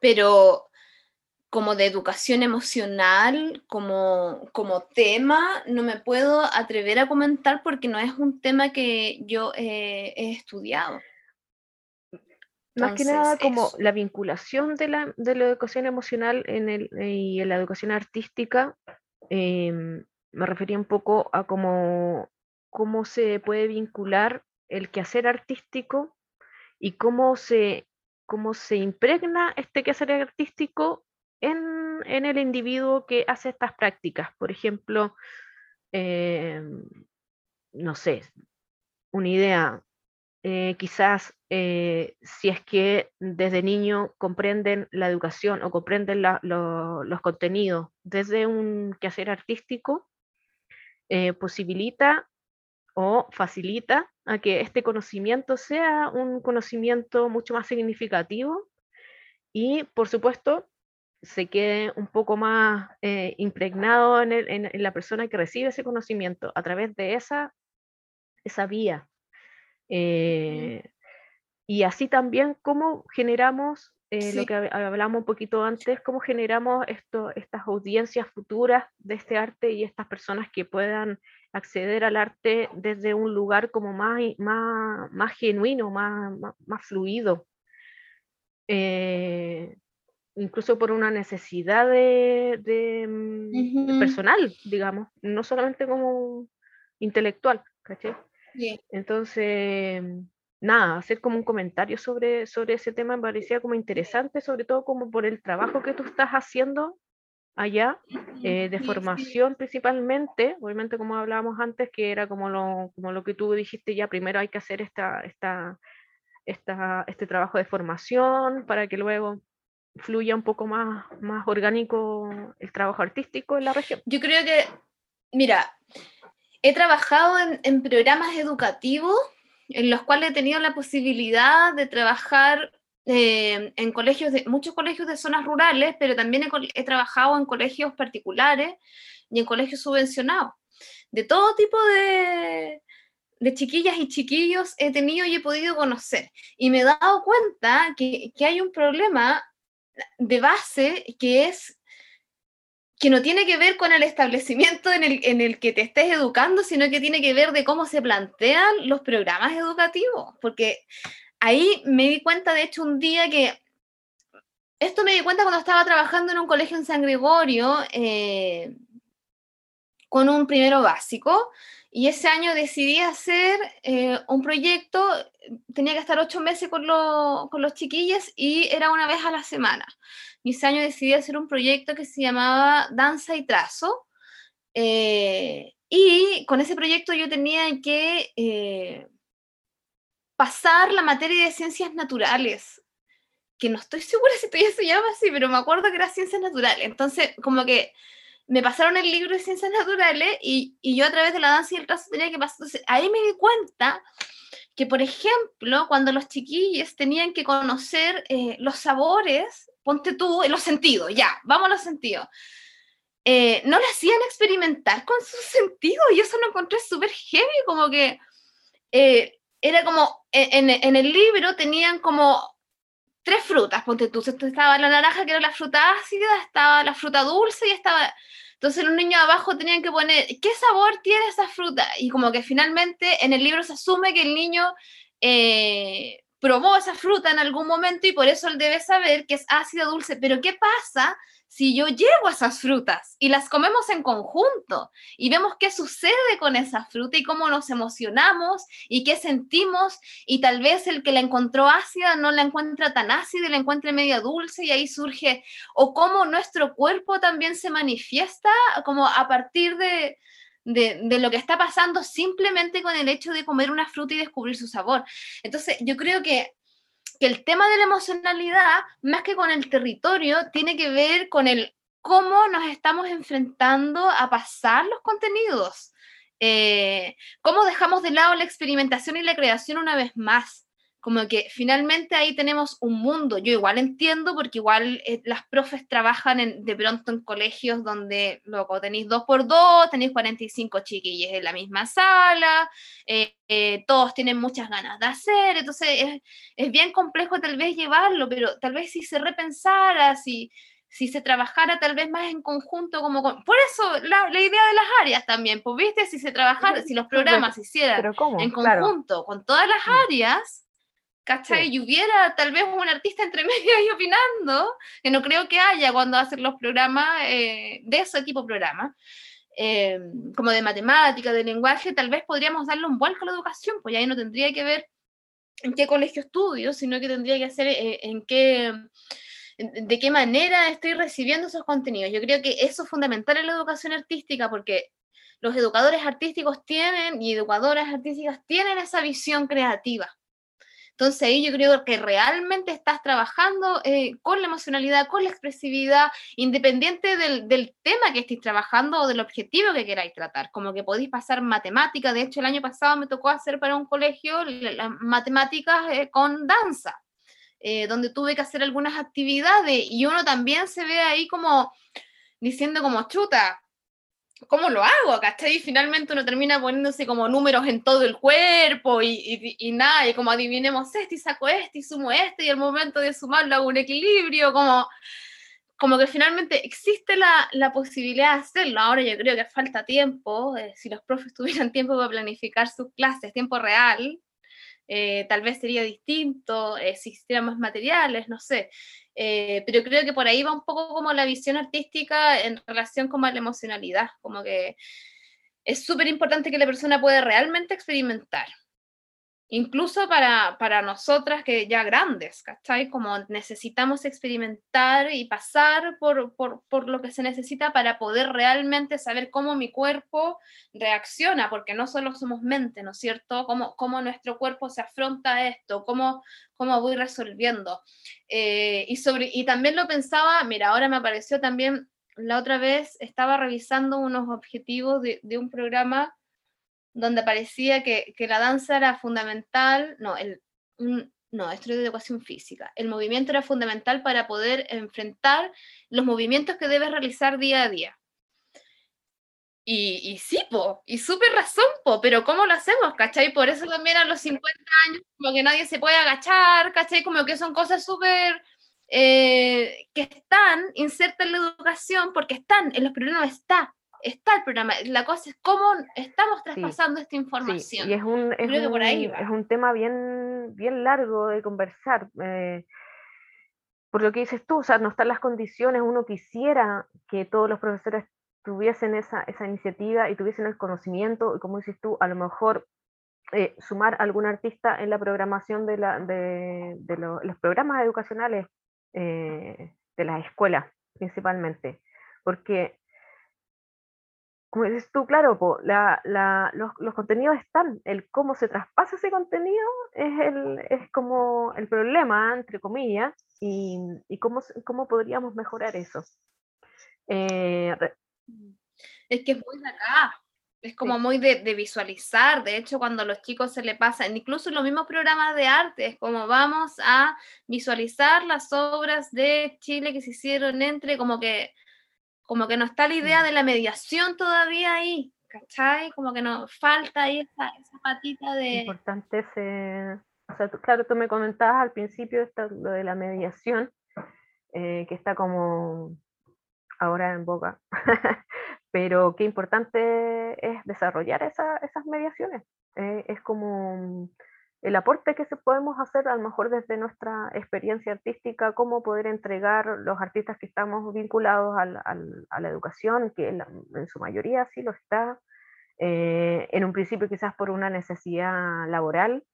pero como de educación emocional, como, como tema, no me puedo atrever a comentar porque no es un tema que yo he estudiado. Más que nada como la vinculación de la, de la, educación emocional en el, y en la educación artística, em, me refería un poco a cómo, cómo se puede vincular el quehacer artístico y cómo se cómo se impregna este quehacer artístico en, el individuo que hace estas prácticas. Por ejemplo, em, no sé, una idea, eh, quizás eh, si es que desde niño comprenden la educación o comprenden los contenidos desde un quehacer artístico, eh, posibilita o facilita a que este conocimiento sea un conocimiento mucho más significativo y, por supuesto, se quede un poco más impregnado en, la persona que recibe ese conocimiento a través de esa, esa vía. Eh, y así también cómo generamos, eh, lo que hablamos un poquito antes, cómo generamos esto, estas audiencias futuras de este arte y estas personas que puedan acceder al arte desde un lugar como más, más, más genuino, más, más, fluido. Eh, incluso por una necesidad de, mm, personal, digamos, no solamente como intelectual, ¿caché? Entonces, nada, hacer como un comentario sobre, sobre ese tema me parecía como interesante, sobre todo como por el trabajo que tú estás haciendo allá, eh, de formación principalmente, obviamente como hablábamos antes, que era como lo, como lo que tú dijiste ya, primero hay que hacer esta, esta, esta, este trabajo de formación para que luego fluya un poco más, más orgánico el trabajo artístico en la región. Yo creo que, mira, he trabajado en, programas educativos en los cuales he tenido la posibilidad de trabajar eh, en colegios, de, muchos colegios de zonas rurales, pero también he, trabajado en colegios particulares y en colegios subvencionados. De todo tipo de, de chiquillas y chiquillos he tenido y he podido conocer. Y me he dado cuenta que, que hay un problema de base que es que no tiene que ver con el establecimiento en el, en el, que te estés educando, sino que tiene que ver de cómo se plantean los programas educativos. Porque ahí me di cuenta, de hecho, un día que... Esto me di cuenta cuando estaba trabajando en un colegio en San Gregorio eh, con un primero básico. Y ese año decidí hacer eh, un proyecto, tenía que estar ocho meses con, con los chiquillos y era una vez a la semana ese año decidí hacer un proyecto que se llamaba Danza y Trazo. Eh, y con ese proyecto yo tenía que eh, pasar la materia de ciencias naturales, que no estoy segura si todavía se llama así, pero me acuerdo que era ciencias naturales. Entonces, como que me pasaron el libro de ciencias naturales y, y yo a través de la danza y el trazo tenía que pasar. Entonces, ahí me di cuenta que, por ejemplo, cuando los chiquillos tenían que conocer eh, los sabores ponte tú los sentidos, ya, vamos a los sentidos. Eh, no le hacían experimentar con sus sentidos y eso lo encontré súper heavy, como que eh, era como, en, en, el libro tenían como tres frutas, ponte tú, estaba la naranja que era la fruta ácida, estaba la fruta dulce y estaba... Entonces los niños abajo tenían que poner, ¿qué sabor tiene esa fruta? Y como que finalmente en el libro se asume que el niño eh, probó esa fruta en algún momento y por eso él debe saber que es ácido dulce. Pero ¿qué pasa si yo llevo esas frutas y las comemos en conjunto y vemos qué sucede con esa fruta y cómo nos emocionamos y qué sentimos y tal vez el que la encontró ácida no la encuentra tan ácida y la encuentra media dulce y ahí surge o cómo nuestro cuerpo también se manifiesta como a partir de, de, lo que está pasando simplemente con el hecho de comer una fruta y descubrir su sabor. Entonces, yo creo que, el tema de la emocionalidad, más que con el territorio, tiene que ver con el cómo nos estamos enfrentando a pasar los contenidos. Eh, cómo dejamos de lado la experimentación y la creación una vez más como que finalmente ahí tenemos un mundo. Yo igual entiendo, porque igual eh, las profes trabajan de pronto en colegios donde, luego tenéis dos por dos, tenéis 45 chiquillos en la misma sala, eh, eh, todos tienen muchas ganas de hacer, entonces es, es, bien complejo tal vez llevarlo, pero tal vez si se repensara, si, si se trabajara tal vez más en conjunto, como por eso la, la, idea de las áreas también, pues viste, si se trabajara, si los programas se hicieran en conjunto con todas las mm. áreas, ¿cachai? Y hubiera tal vez un artista entre medio ahí opinando, que no creo que haya cuando hacen los programas eh, de ese tipo de programas, eh, como de matemática, de lenguaje, tal vez podríamos darle un vuelco a la educación, pues ahí no tendría que ver en qué colegio estudio, sino que tendría que ser eh, en qué de qué manera estoy recibiendo esos contenidos. Yo creo que eso es fundamental en la educación artística porque los educadores artísticos tienen y educadoras artísticas tienen esa visión creativa. Entonces ahí yo creo que realmente estás trabajando eh, con la emocionalidad, con la expresividad, independiente del, tema que estéis trabajando o del objetivo que queráis tratar. Como que podéis pasar matemáticas. De hecho, el año pasado me tocó hacer para un colegio las matemáticas eh, con danza, eh, donde tuve que hacer algunas actividades y uno también se ve ahí como diciendo como chuta, ¿cómo lo hago? ¿Cachai? Y finalmente uno termina poniéndose como números en todo el cuerpo y, y, nada, y como adivinemos este y saco este y sumo este y al momento de sumarlo hago un equilibrio, como, como que finalmente existe la, la posibilidad de hacerlo. Ahora yo creo que falta tiempo, eh, si los profes tuvieran tiempo para planificar sus clases, tiempo real, eh, tal vez sería distinto, eh, si existieran más materiales, no sé. Eh, pero creo que por ahí va un poco como la visión artística en relación con la emocionalidad, como que es súper importante que la persona pueda realmente experimentar incluso para, para nosotras que ya grandes, ¿cachai? Como necesitamos experimentar y pasar por, por, por, lo que se necesita para poder realmente saber cómo mi cuerpo reacciona, porque no solo somos mente, ¿no es cierto? Cómo, cómo nuestro cuerpo se afronta a esto, cómo, cómo voy resolviendo. Eh, y, sobre, y también lo pensaba, mira, ahora me apareció también, la otra vez estaba revisando unos objetivos de, de un programa donde parecía que, la danza era fundamental, no, el, no, esto es de educación física, el movimiento era fundamental para poder enfrentar los movimientos que debes realizar día a día. Y, y sí, po, y súper razón, po, pero ¿cómo lo hacemos, cachai? Por eso también a los 50 años, como que nadie se puede agachar, cachai? Como que son cosas súper... Eh, que están insertas en la educación porque están, en los problemas está, está el programa. La cosa es cómo estamos traspasando esta información. y es un, es un, es un tema bien, bien largo de conversar. Eh, por lo que dices tú, o sea, no están las condiciones, uno quisiera que todos los profesores tuviesen esa, esa iniciativa y tuviesen el conocimiento, y como dices tú, a lo mejor eh, sumar algún artista en la programación de, la, de, de los programas educacionales eh, de las escuelas, principalmente, porque como dices tú, claro, los, contenidos están, el cómo se traspasa ese contenido es, el, es como el problema, entre comillas, y, cómo, cómo, podríamos mejorar eso. Eh, mm. es que es muy de acá, es como muy de, visualizar, de hecho cuando a los chicos se le pasa, incluso en los mismos programas de arte, es como vamos a visualizar las obras de Chile que se hicieron entre, como que como que no está la idea mm. de la mediación todavía ahí, ¿cachai? Como que nos falta ahí esa, esa patita de... Importante ese... O sea, claro, tú me comentabas al principio esto, lo de la mediación, eh, que está como ahora en boca, pero qué importante es desarrollar esas mediaciones. Eh, es como el aporte que se podemos hacer a lo mejor desde nuestra experiencia artística, cómo poder entregar los artistas que estamos vinculados al, a la educación, que en, su mayoría sí lo está, eh, en un principio quizás por una necesidad laboral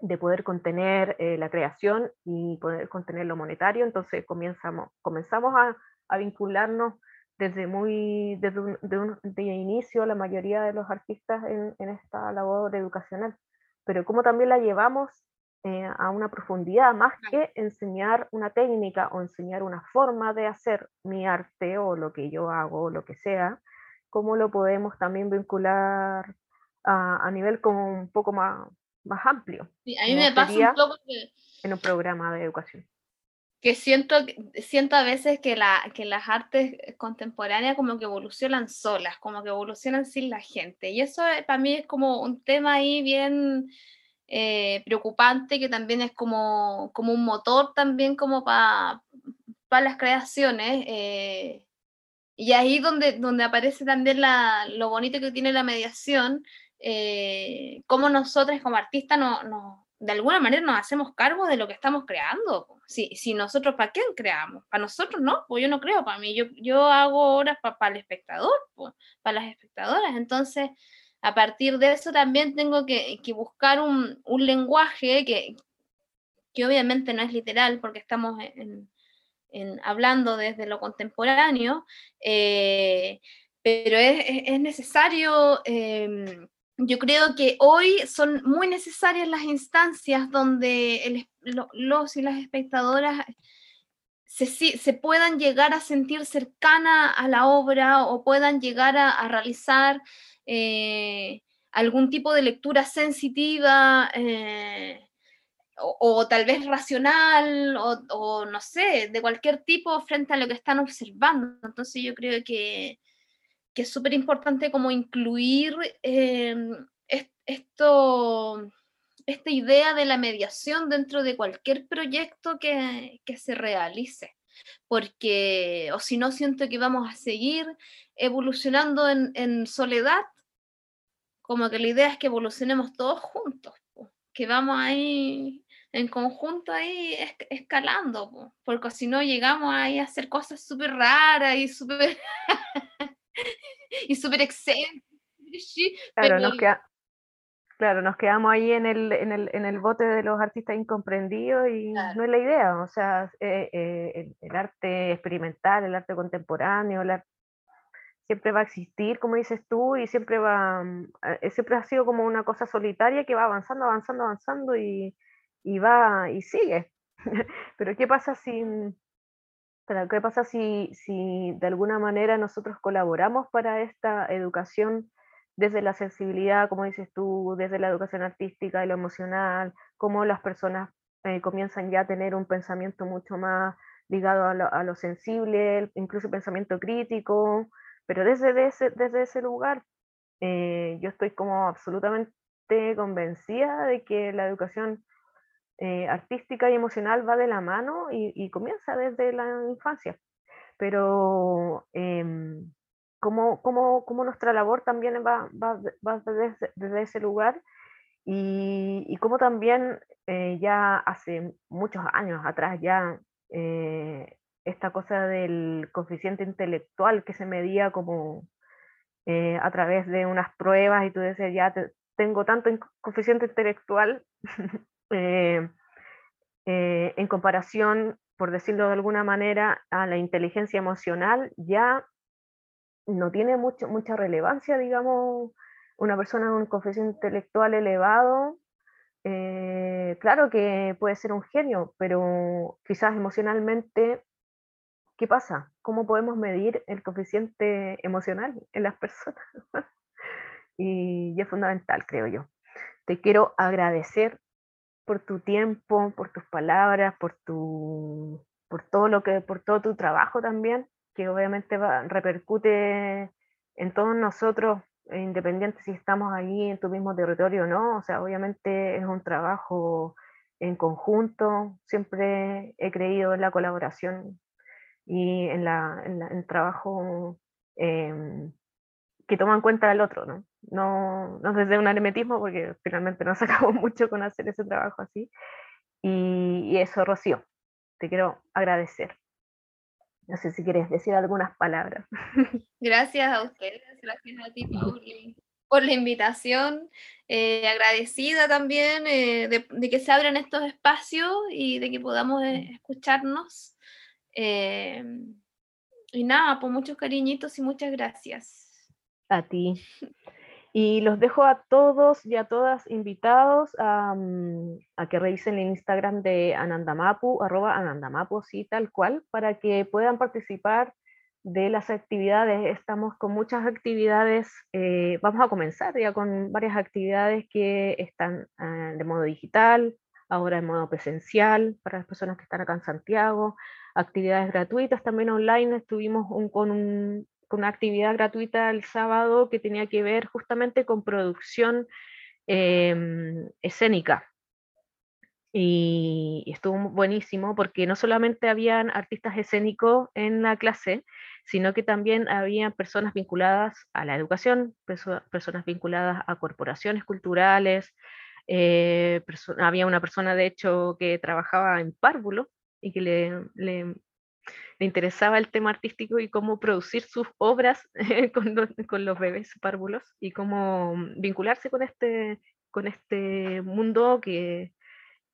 de poder contener eh, la creación y poder contener lo monetario, entonces comenzamos, comenzamos a, a vincularnos desde muy desde un, de, inicio la mayoría de los artistas en, en esta labor educacional pero cómo también la llevamos eh, a una profundidad, más que enseñar una técnica o enseñar una forma de hacer mi arte o lo que yo hago o lo que sea, cómo lo podemos también vincular a, a nivel como un poco más, más amplio. Sí, a mí me pasa un poco que... En un programa de educación que siento, siento a veces que, la, que las artes contemporáneas como que evolucionan solas, como que evolucionan sin la gente. Y eso eh, para mí es como un tema ahí bien eh, preocupante, que también es como, como un motor también como para las creaciones. Eh, y ahí donde, donde aparece también la, lo bonito que tiene la mediación, como nosotros como artistas no, no, de alguna manera nos hacemos cargo de lo que estamos creando. Si, si nosotros, ¿para quién creamos? Para nosotros no, pues yo no creo para mí, yo, yo hago obras para el espectador, para las espectadoras. Entonces, a partir de eso también tengo que, buscar un, lenguaje que, que, obviamente no es literal porque estamos hablando desde lo contemporáneo, eh, pero es, necesario, em, yo creo que hoy son muy necesarias las instancias donde los y las espectadoras se, puedan llegar a sentir cercana a la obra o puedan llegar a, realizar eh, algún tipo de lectura sensitiva eh, o, tal vez racional o, no sé, de cualquier tipo frente a lo que están observando. Entonces yo creo que, es súper importante como incluir eh, esto esta idea de la mediación dentro de cualquier proyecto que, se realice, porque o si no siento que vamos a seguir evolucionando en, soledad, como que la idea es que evolucionemos todos juntos, que vamos ahí en conjunto ahí escalando, porque si no llegamos ahí a hacer cosas súper raras y súper y súper excéntricas. Claro, nos queda, Claro, nos quedamos ahí en el, en el, en el bote de los artistas incomprendidos y no es la idea, o sea, eh, eh, el, arte experimental, el arte contemporáneo, siempre va a existir, como dices tú, y siempre va, mm, eh, siempre ha sido como una cosa solitaria que va avanzando, avanzando, avanzando y, y va y sigue. Pero ¿qué pasa si, qué pasa si, si de alguna manera nosotros colaboramos para esta educación? desde la sensibilidad, como dices tú, desde la educación artística y lo emocional, cómo las personas eh, comienzan ya a tener un pensamiento mucho más ligado a lo, sensible, incluso pensamiento crítico, pero desde ese, desde ese lugar eh, yo estoy como absolutamente convencida de que la educación eh, artística y emocional va de la mano y, comienza desde la infancia. Pero em, cómo, cómo, cómo nuestra labor también va, va, va desde, desde, ese lugar y, y cómo también eh, ya hace muchos años atrás ya eh, esta cosa del coeficiente intelectual que se medía como eh, a través de unas pruebas y tú decías, ya tengo tanto coeficiente intelectual en comparación, por decirlo de alguna manera, a la inteligencia emocional, ya no tiene mucho, mucha relevancia, digamos, una persona con un confesión intelectual elevado, eh, claro que puede ser un genio, pero quizás emocionalmente, ¿qué pasa? ¿Cómo podemos medir el coeficiente emocional en las personas? y, es fundamental, creo yo. Te quiero agradecer por tu tiempo, por tus palabras, por tu por todo lo que por todo tu trabajo también que obviamente va, repercute en todos nosotros, independiente si estamos ahí en tu mismo territorio o no, o sea, obviamente es un trabajo en conjunto, siempre he creído en la colaboración y en, la, en, el trabajo em, que toma en cuenta al otro, ¿no? No, no desde un hermetismo, porque finalmente nos acabó mucho con hacer ese trabajo así. Y, y eso, Rocío, te quiero agradecer. No sé si quieres decir algunas palabras. Gracias a ustedes, gracias a ti, Pauli, por la invitación. Eh, agradecida también eh, de, que se abran estos espacios y de que podamos eh, escucharnos. y nada, pues muchos cariñitos y muchas gracias. A ti. Y los dejo a todos y a todas invitados a, mm, que revisen el Instagram de Anandamapu, arroba Anandamapu, sí, tal cual, para que puedan participar de las actividades. Estamos con muchas actividades, eh, vamos a comenzar ya con varias actividades que están ah, de modo digital, ahora en modo presencial, para las personas que están acá en Santiago, actividades gratuitas también online, estuvimos con un, una actividad gratuita el sábado que tenía que ver justamente con producción em, escénica. Y, estuvo buenísimo porque no solamente habían artistas escénicos en la clase, sino que también había personas vinculadas a la educación, personas vinculadas a corporaciones culturales, eh, había una persona de hecho que trabajaba en párvulo y que le le interesaba el tema artístico y cómo producir sus obras con, los, bebés párvulos y cómo vincularse con este, con este mundo que,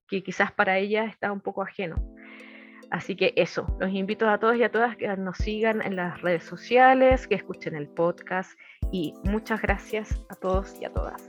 que quizás para ella está un poco ajeno. Así que eso, los invito a todos y a todas que nos sigan en las redes sociales, que escuchen el podcast y muchas gracias a todos y a todas.